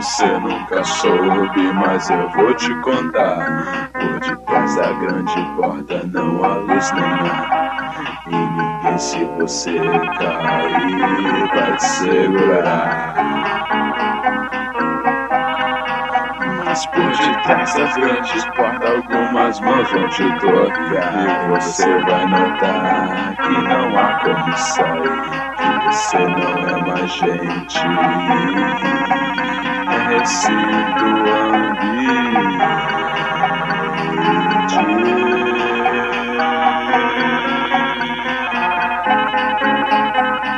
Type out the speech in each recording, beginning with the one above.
Você nunca soube, mas eu vou te contar. Por detrás da grande porta não há luz nem ar. E ninguém, se você cair, vai te segurar. Mas por detrás das grandes portas, algumas mãos vão te tocar. E você vai notar que não há como sair. Que você não é mais gente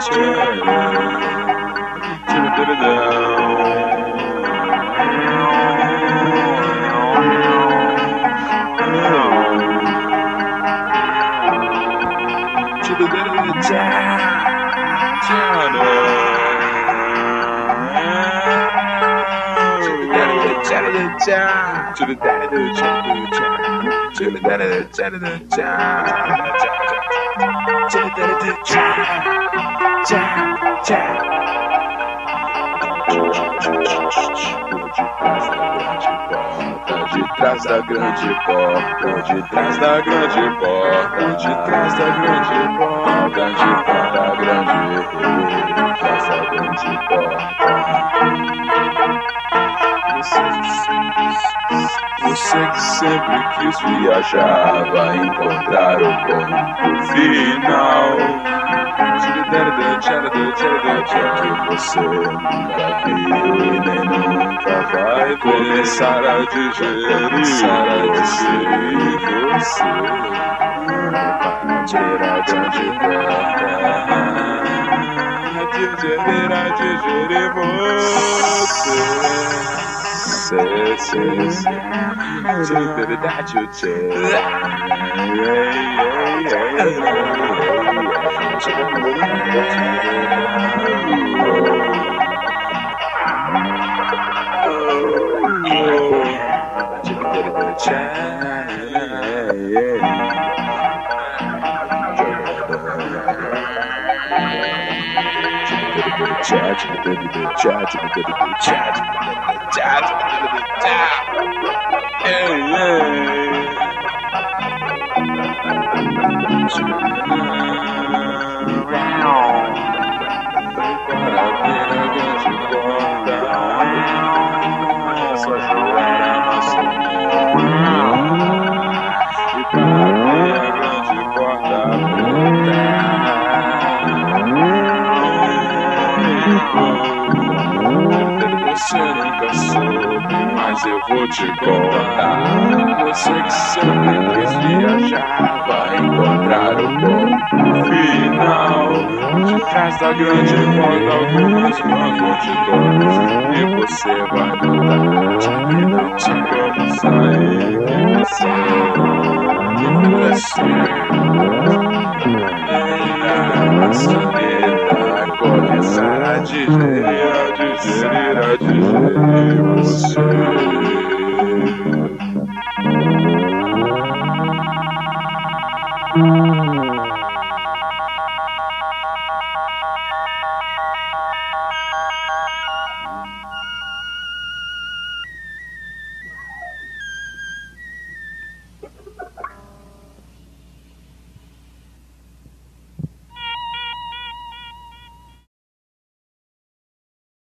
to the daddy daddy do cha cha cha de trás da grande porta, de trás da grande porta, de trás da grande porta, de trás da grande, de trás da grande porta. Você que sempre quis viajar vai encontrar o ponto final. Que você nunca viu e nem nunca vai começar a digerir. Começar a digerir você. Tirar a grande porta. Digerir digerir você say, say. Take baby, that you. Yeah, yeah, yeah, yeah. Baby, that you take. Chad, chad, chad, jazz, yeah, mas eu vou te contar. Você que sempre quis viajar, vai encontrar o ponto final. De trás da grande porta, algumas mãos te tocar. E você vai notar que não tinha como sair. Que você, que você, é, a digerir, a digerir, a digerir você.